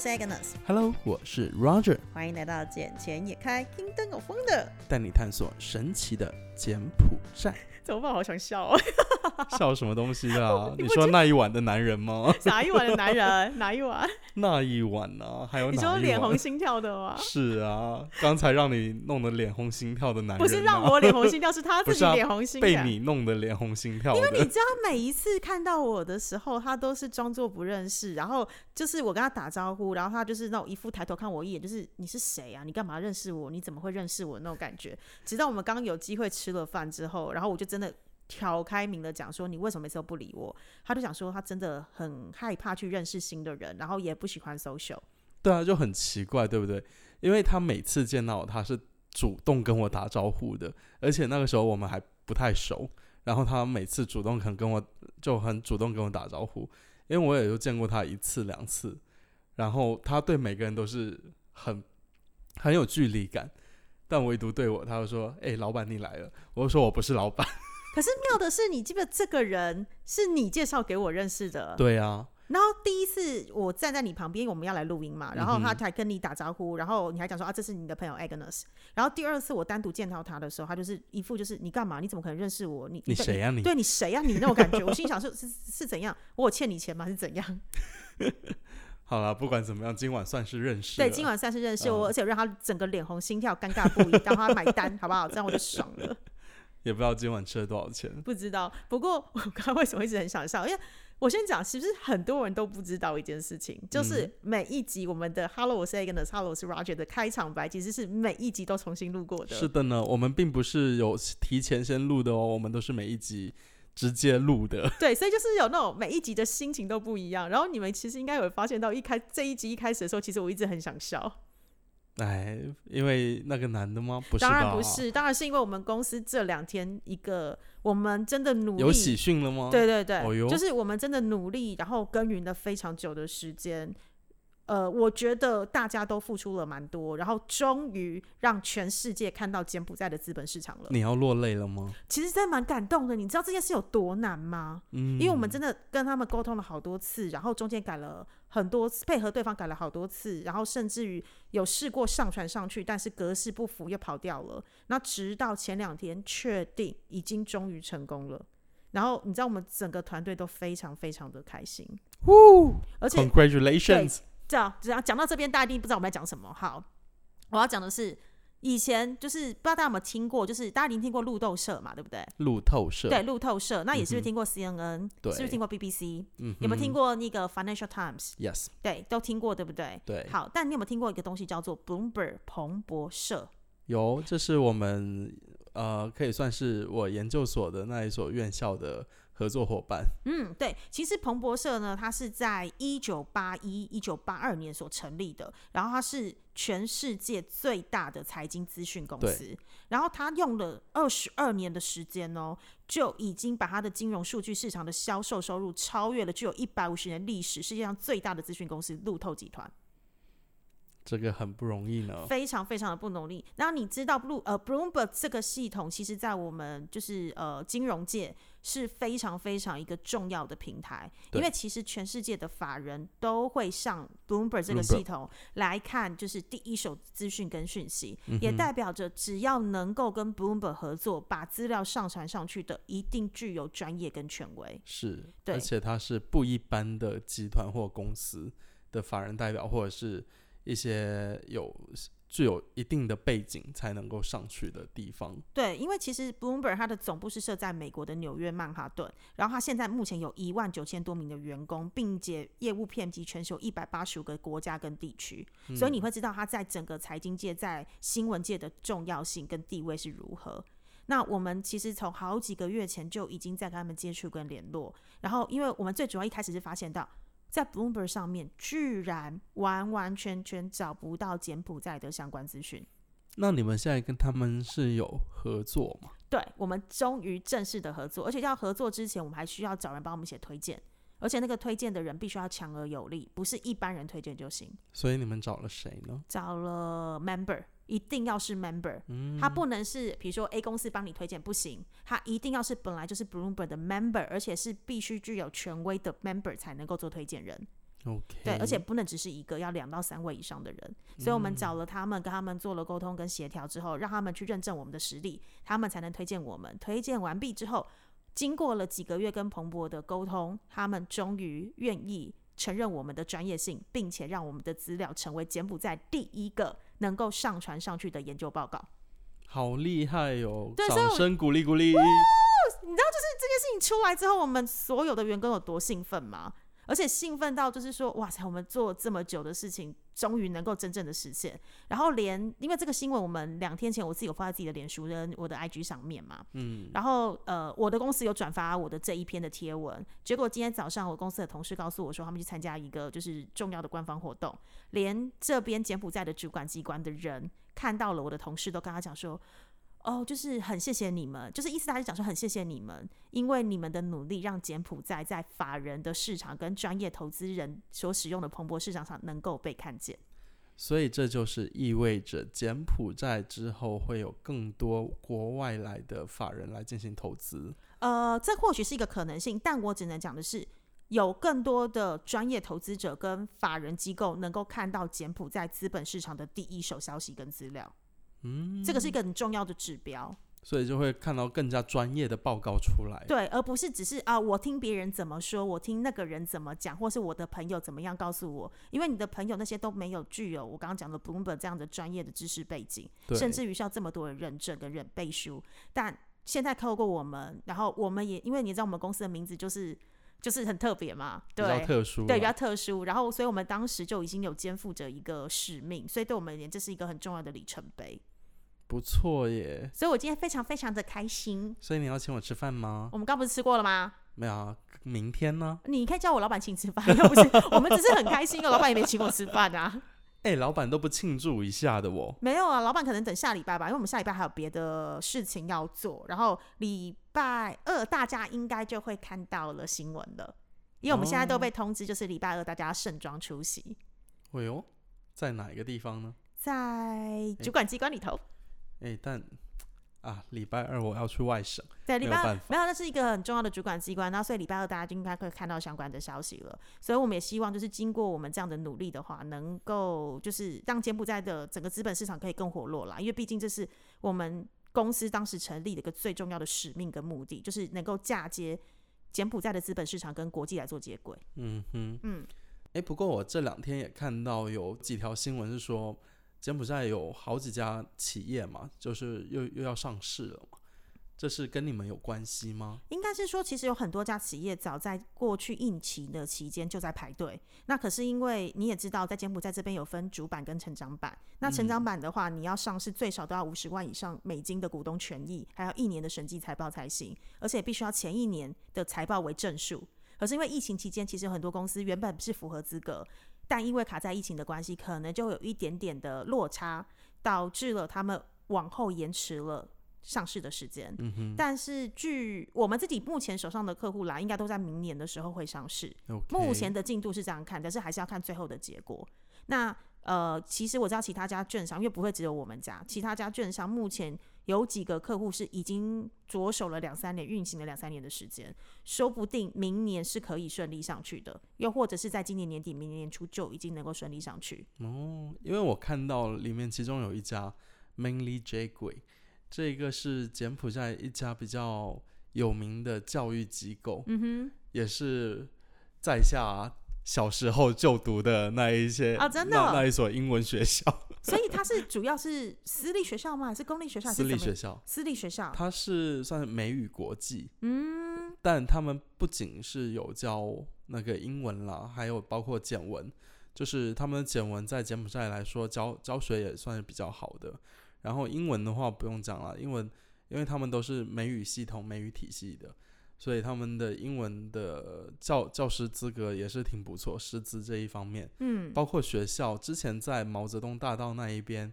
是 Agnes，Hello，我是 Roger，欢迎来到《捡钱也开听灯有风》的。带你探索神奇的柬埔寨。怎么办？好想笑哦！笑什么东西啊？你你说那一晚的男人吗？哪一晚的男人？哪一晚？那一晚呢、还有你说脸红？心跳的吗？是啊，刚才让你弄得脸红心跳的男人、啊，不是让我脸红心跳，是他自己脸红心跳。被你弄得脸红心跳。因为你知道，每一次看到我的时候，他都是装作不认识，然后就是我跟他打招呼，然后他就是那种一副抬头看我一眼，就是你是谁啊？你干嘛认识我？你怎么会认识我那种感觉？直到我们刚刚有机会吃了饭之后，然后我就真的挑开明的讲说，你为什么每次都不理我？他就讲说，他真的很害怕去认识新的人，然后也不喜欢 social。对啊，就很奇怪，对不对？因为他每次见到我，他是主动跟我打招呼的，而且那个时候我们还不太熟。然后他每次主动肯跟我就很主动跟我打招呼，因为我也就见过他一次两次，然后他对每个人都是很很有距离感，但唯独对我，他就说：“哎、老板你来了。”我就说我不是老板。可是妙的是，你记不得这个人是你介绍给我认识的？对啊，然后第一次我站在你旁边，我们要来录音嘛，然后他嗯哼还跟你打招呼，然后你还讲说啊，这是你的朋友 Agnes。然后第二次我单独见到他的时候，他就是一副就是你干嘛？你怎么可能认识我？你你谁呀、你？对你谁呀、你那种感觉，我心想 是是是怎样？我有欠你钱吗？是怎样？好了，不管怎么样，今晚算是认识对，今晚算是认识我，嗯而且让他整个脸红心跳、尴尬不已，让他买单，好不好？这样我就爽了。也不知道今晚吃了多少钱。不知道，不过我刚刚为什么一直很想笑？因为我先讲，其实很多人都不知道一件事情，就是每一集我们的 “Hello，我是 Agnes”，“Hello，我是 Roger” 的开场白，其实是每一集都重新录过的。是的呢，我们并不是有提前先录的哦，我们都是每一集直接录的。对，所以就是有那种每一集的心情都不一样。然后你们其实应该有发现到，一开这一集一开始的时候，其实我一直很想笑。哎，因为那个男的吗？不是，当然不，是，当然是因为我们公司这两天一个我们真的努力，有喜讯了吗？对对对，哦就是我们真的努力，然后耕耘了非常久的时间。呃，我觉得大家都付出了蛮多，然后终于让全世界看到柬埔寨的资本市场了。你要落泪了吗？其实真的蛮感动的，你知道这件事有多难吗？嗯，因为我们真的跟他们沟通了好多次，然后中间改了很多次，配合对方改了好多次，然后甚至于有试过上传上去，但是格式不符又跑掉了。那直到前两天确定已经终于成功了，然后你知道我们整个团队都非常非常的开心，而且 Congratulations，这样只要讲到这边，大家一定不知道我们在讲什么。好，我要讲的是。以前就是不知道大家有没有听过，就是大家一定听过路透社嘛，对不对？路透社，对，路透社，那也是不是听过 CNN？、对是不是听过 BBC？、嗯，有没有听过那个 Financial Times？？Yes，对，都听过，对不对？对，好，但你有没有听过一个东西叫做 Bloomberg 彭博社？有，这是我们呃，可以算是我研究所的那一所院校的合作伙伴。嗯，对，其实彭博社呢，它是在一九八一、一九八二年所成立的，然后它是全世界最大的财经资讯公司，然后它用了二十二年的时间哦，就已经把它的金融数据市场的销售收入超越了具有一百五十年历史世界上最大的资讯公司路透集团。这个很不容易呢。非常非常的不努力。然后你知道 Blue 呃 Bloomberg 这个系统，其实在我们就是呃金融界是非常非常一个重要的平台，因为其实全世界的法人都会上 Bloomberg 这个系统来看，就是第一手资讯跟讯息，嗯也代表着只要能够跟 Bloomberg 合作，把资料上传上去的，一定具有专业跟权威。是，对而且它是不一般的集团或公司的法人代表，或者是一些有具有一定的背景才能够上去的地方。对，因为其实 Bloomberg 它的总部是设在美国的纽约曼哈顿，然后它现在目前有一万九千多名的员工，并且业务遍及全球一百八十五个国家跟地区，所以你会知道它在整个财经界、在新闻界的重要性跟地位是如何。那我们其实从好几个月前就已经在跟他们接触跟联络，然后因为我们最主要一开始是发现到，在 Bloomberg 上面居然完完全全找不到柬埔寨的相关资讯。那你们现在跟他们是有合作吗？对，我们终于正式的合作，而且要合作之前，我们还需要找人帮我们写推荐，而且那个推荐的人必须要强而有力，不是一般人推荐就行。所以你们找了谁呢？找了 member，一定要是 member，、嗯他不能是比如说 A 公司帮你推荐不行，他一定要是本来就是 Bloomberg 的 member，而且是必须具有权威的 member 才能够做推荐人。OK，对，而且不能只是一个，要两到三位以上的人。所以我们找了他们，跟他们做了沟通跟协调之后，让他们去认证我们的实力，他们才能推荐我们。推荐完毕之后，经过了几个月跟彭博的沟通，他们终于愿意承认我们的专业性，并且让我们的资料成为柬埔寨第一个能够上传上去的研究报告。好厉害哟！掌声鼓励鼓励。你知道，就是这件事情出来之后，我们所有的员工有多兴奋吗？而且兴奋到就是说，哇塞，我们做这么久的事情，终于能够真正的实现。然后连因为这个新闻，我们两天前我自己有发在自己的脸书跟我的 IG 上面嘛，嗯，然后呃，我的公司有转发我的这一篇的贴文，结果今天早上我公司的同事告诉我说，他们去参加一个就是重要的官方活动，连这边柬埔寨的主管机关的人看到了我的同事，都跟他讲说。哦，就是很谢谢你们，就是意思大家讲说很谢谢你们，因为你们的努力让柬埔寨在法人的市场跟专业投资人所使用的蓬勃市场上能够被看见。所以这就是意味着柬埔寨之后会有更多国外来的法人来进行投资。呃，这或许是一个可能性，但我只能讲的是，有更多的专业投资者跟法人机构能够看到柬埔寨资本市场的第一手消息跟资料。嗯，这个是一个很重要的指标。所以就会看到更加专业的报告出来。对，而不是只是啊，我听别人怎么说，我听那个人怎么讲，或是我的朋友怎么样告诉我，因为你的朋友那些都没有具有我刚刚讲的 Bloomberg 这样的专业的知识背景，甚至于需要这么多的认证跟认背书。但现在透过我们，然后我们也因为你知道我们公司的名字就是就是很特别嘛，对比较。特殊，对，比较特殊，然后，所以我们当时就已经有肩负着一个使命，所以对我们而言，这是一个很重要的里程碑。不错耶。所以我今天非常非常的开心。所以你要请我吃饭吗？我们刚不是吃过了吗？没有啊，明天呢？你可以叫我老板请吃饭，又不是 我们只是很开心哦。老板也没请我吃饭啊，哎、老板都不庆祝一下的我。没有啊。老板可能等下礼拜吧，因为我们下礼拜还有别的事情要做。然后礼拜二大家应该就会看到了新闻了，因为我们现在都被通知，就是礼拜二大家盛装出席，哎呦，在哪一个地方呢？在主管机关里头。哎、但啊，礼拜二我要去外省，对，礼拜二没有那是一个很重要的主管机关，那所以礼拜二大家就应该会看到相关的消息了。所以我们也希望，就是经过我们这样的努力的话，能够就是让柬埔寨的整个资本市场可以更活络啦。因为毕竟这是我们公司当时成立的一个最重要的使命跟目的，就是能够嫁接柬埔寨的资本市场跟国际来做接轨。嗯哼，嗯，哎、不过我这两天也看到有几条新闻是说，柬埔寨有好几家企业嘛，就是又又要上市了嘛，这是跟你们有关系吗？应该是说，其实有很多家企业早在过去疫情的期间就在排队。那可是因为你也知道，在柬埔寨这边有分主板跟成长板。那成长板的话，你要上市最少都要五十万以上美金的股东权益，还要一年的审计财报才行，而且必须要前一年的财报为正数。可是因为疫情期间，其实很多公司原本是符合资格，但因为卡在疫情的关系，可能就会有一点点的落差，导致了他们往后延迟了上市的时间。嗯哼但是据我们自己目前手上的客户来，应该都在明年的时候会上市。目前的进度是这样看，但是还是要看最后的结果。那呃，其实我知道其他家券商，因为不会只有我们家，其他家券商目前有几个客户是已经着手了两三年，运行了两三年的时间，说不定明年是可以顺利上去的，又或者是在今年年底、明年年初就已经能够顺利上去。哦，因为我看到里面其中有一家 Mainly J 鬼，这个是柬埔寨一家比较有名的教育机构，嗯哼也是在下小时候就读的那一些啊真的那那一所英文学校，所以它是主要是私立学校吗？还是公立学校？私立学校，私立学校。它是算是美语国际，嗯，但他们不仅是有教那个英文啦，还有包括简文，就是他们的简文在柬埔寨来说教教学也算是比较好的。然后英文的话不用讲了，英文因为他们都是美语系统、美语体系的，所以他们的英文的教教师资格也是挺不错，师资这一方面。嗯，包括学校之前在毛泽东大道那一边，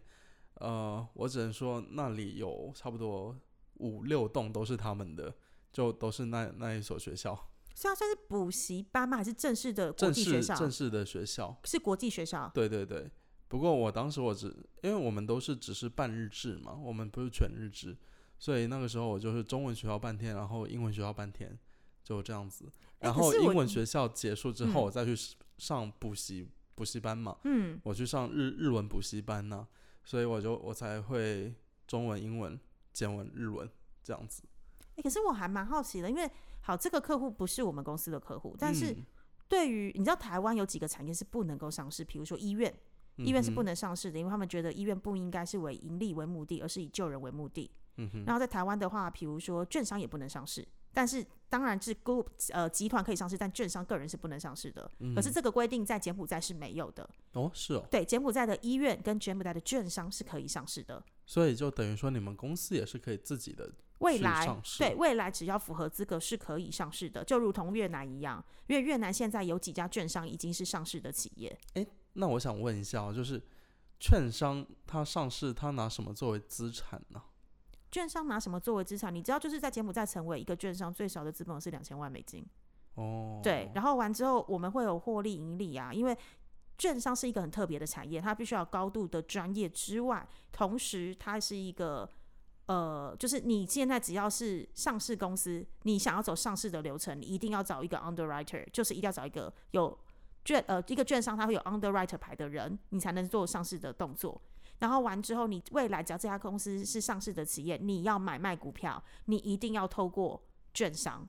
呃，我只能说那里有差不多五六栋都是他们的，就都是那那一所学校，所以它算是补习班吗？还是正式的国正际学校？式正式的学校。是国际学校。对对对，不过我当时我只因为我们都是只是半日制嘛，我们不是全日制，所以那个时候我就是中文学校半天，然后英文学校半天，就这样子。哎然后英文学校结束之后，嗯我再去上补习补习班嘛，嗯，我去上日日文补习班呢、所以我就我才会中文、英文、简文、日文这样子。哎、可是我还蛮好奇的，因为好，这个客户不是我们公司的客户，但是嗯对于你知道台湾有几个产业是不能够上市，比如说医院，医院是不能上市的，因为他们觉得医院不应该是为盈利为目的，而是以救人为目的。然后在台湾的话，比如说券商也不能上市，但是当然是 group 呃集团可以上市，但券商个人是不能上市的。可是这个规定在柬埔寨是没有的。哦是哦，对，柬埔寨的医院跟柬埔寨的券商是可以上市的。所以就等于说你们公司也是可以自己的未来对未来只要符合资格是可以上市的，就如同越南一样，因为越南现在有几家券商已经是上市的企业。那我想问一下哦，就是券商它上市，它拿什么作为资产呢？券商拿什么作为资产？你知道，就是在柬埔寨成为一个券商，最少的资本是两千万美金。哦，对，然后完之后我们会有获利盈利啊，因为券商是一个很特别的产业，它必须要高度的专业之外，同时它是一个呃，就是你现在只要是上市公司，你想要走上市的流程，你一定要找一个 underwriter，就是一定要找一个有券呃一个券商，它会有 underwriter 牌的人，你才能做上市的动作。然后完之后，你未来只要这家公司是上市的企业，你要买卖股票，你一定要透过券商。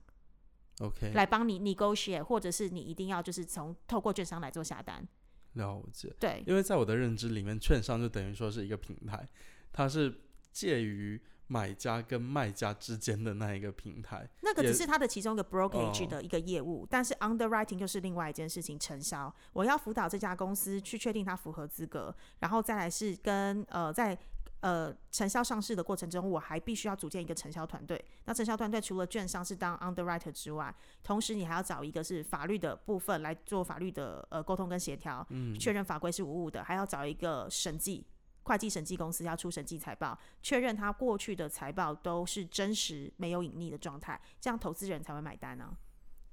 ，OK，来帮你 negotiate，或者是你一定要就是从透过券商来做下单。了解。对，因为在我的认知里面，券商就等于说是一个平台，它是介于买家跟卖家之间的那一个平台。也那个只是它的其中一个 brokerage 哦的一个业务，但是 underwriting 就是另外一件事情，承销。我要辅导这家公司去确定它符合资格，然后再来是跟呃在。呃，承销上市的过程中，我还必须要组建一个承销团队。那承销团队除了券商是当 underwriter 之外，同时你还要找一个是法律的部分来做法律的呃沟通跟协调，确认法规是无误的，还要找一个审计会计审计公司要出审计财报，确认他过去的财报都是真实没有隐匿的状态，这样投资人才会买单啊。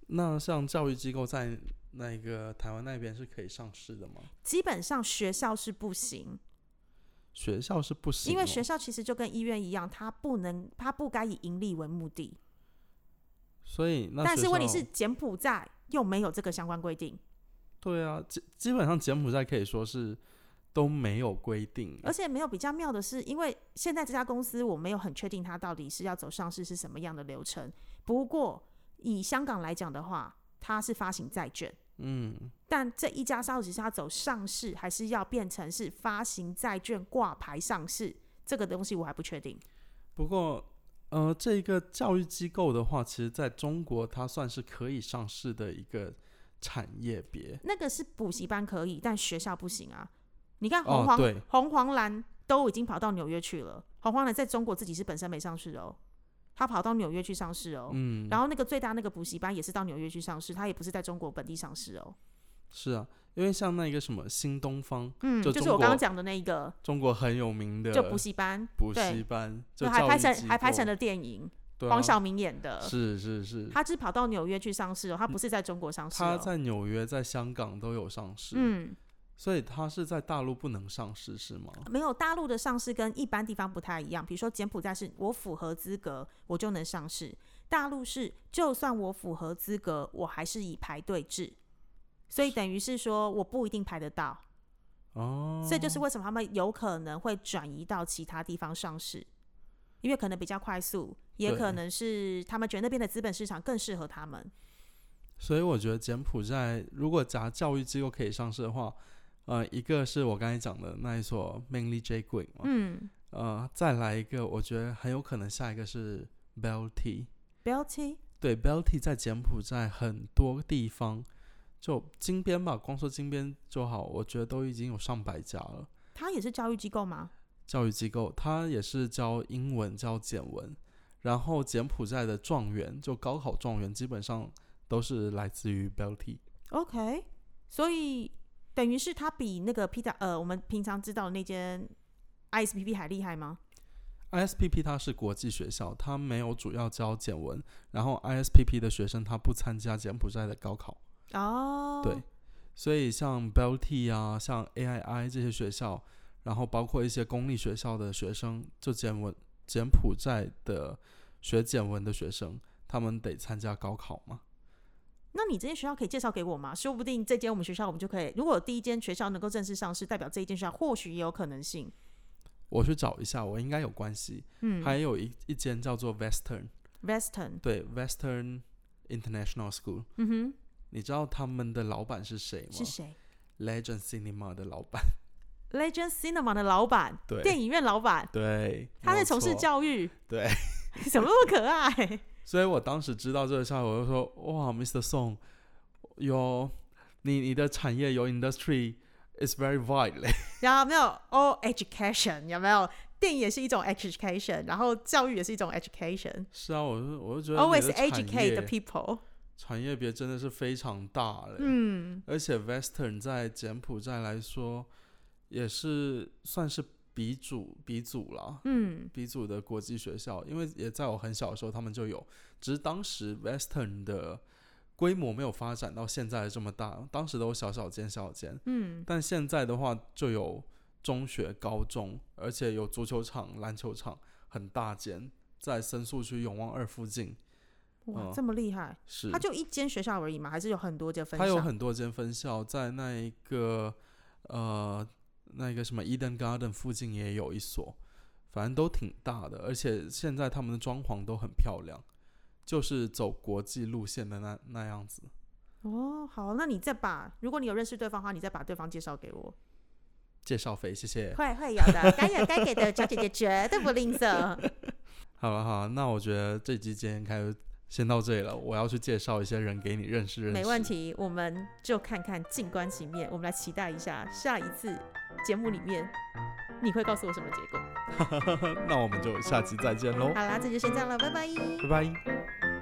那像教育机构在那个台湾那边是可以上市的吗？基本上学校是不行，学校是不行哦、因为学校其实就跟医院一样，它不能，它不该以盈利为目的。所以那但是问题是柬埔寨又没有这个相关规定，对啊，基基本上柬埔寨可以说是都没有规定，而且没有比较妙的是，因为现在这家公司我没有很确定它到底是要走上市是什么样的流程。不过以香港来讲的话，它是发行债券。嗯，但这一家到底是要走上市，还是要变成是发行债券挂牌上市？这个东西我还不确定。不过呃，这个教育机构的话，其实在中国它算是可以上市的一个产业别。那个是补习班可以，但学校不行啊。你看哦红黄、对红黄蓝都已经跑到纽约去了，红黄蓝在中国自己是本身没上市哦，他跑到纽约去上市哦。嗯，然后那个最大那个补习班也是到纽约去上市，他也不是在中国本地上市哦。是啊，因为像那个什么新东方，嗯，就就是我刚刚讲的那一个，中国很有名的就补习班，补习班，就就还拍成还拍成了电影，对啊黄晓明演的。是是是，他是跑到纽约去上市哦，他不是在中国上市哦。他在纽约、在香港都有上市，嗯，所以他是在大陆不能上市是吗？没有大陆的上市跟一般地方不太一样，比如说柬埔寨是我符合资格我就能上市，大陆是就算我符合资格，我还是以排队制，所以等于是说我不一定排得到，哦，所以就是为什么他们有可能会转移到其他地方上市，因为可能比较快速，也可能是他们觉得那边的资本市场更适合他们。所以我觉得柬埔寨如果假教育机构可以上市的话，呃，一个是我刚才讲的那一所 Mainly J Green 嘛，嗯呃，再来一个，我觉得很有可能下一个是 Belty。，Belty 对，Belty 在柬埔寨很多地方，就金边吧，光说金边就好，我觉得都已经有上百家了。它也是教育机构吗？教育机构，它也是教英文、教简文，然后柬埔寨的状元，就高考状元，基本上都是来自于 Belty。OK，所以等于是它比那个 P 大呃，我们平常知道的那间 ISPP 还厉害吗？ISPP 它是国际学校，它没有主要教简文，然后 ISPP 的学生他不参加柬埔寨的高考，哦，对，所以像 Belty 啊，像 AII 这些学校，然后包括一些公立学校的学生，就简文柬埔寨的学简文的学生，他们得参加高考嘛。那你这间学校可以介绍给我吗？说不定这间我们学校我们就可以，如果第一间学校能够正式上市，代表这一间学校或许也有可能性。我去找一下，我应该有关系。嗯还有一一间叫做 Western，，Western，对，Western International School。嗯哼，你知道他们的老板是谁吗？是谁 Legend Cinema 的老板。？Legend Cinema 的老板，对电影院老板，对，他在从事教育，对，怎么那么可爱？所以我当时知道这个消息，我就说：“哇，Mr. Song，有你你的产业有 industry is very wide 嘞。然后没有 all education 有没有？电影也是一种 education，然后教育也是一种 education。是啊，我就我就觉得 Always educate the people。产业别真的是非常大嘞。嗯，而且 Western 在柬埔寨来说，也是算是鼻祖鼻祖啦。嗯，鼻祖的国际学校，因为也在我很小的时候他们就有，只是当时 Western 的规模没有发展到现在的这么大，当时都小小间小间，嗯，但现在的话就有中学、高中，而且有足球场、篮球场，很大间，在深宿区永旺二附近，哇，嗯这么厉害！是它就一间学校而已嘛，还是有很多间分校？它有很多间分校，在那一个呃那个什么 Eden Garden 附近也有一所，反正都挺大的，而且现在他们的装潢都很漂亮，就是走国际路线的那那样子。哦，好，那你再把，如果你有认识对方的话，你再把对方介绍给我。介绍费，谢谢。会会有的，该有该给的，小姐姐绝对不吝啬。好了好了，那我觉得这集今天开始先到这里了，我要去介绍一些人给你认识认识。没问。题，我们就看看静观其变，我们来期待一下下一次节目里面你会告诉我什么结果。那我们就下期再见喽，好啦，这就先这样了，拜拜。拜拜。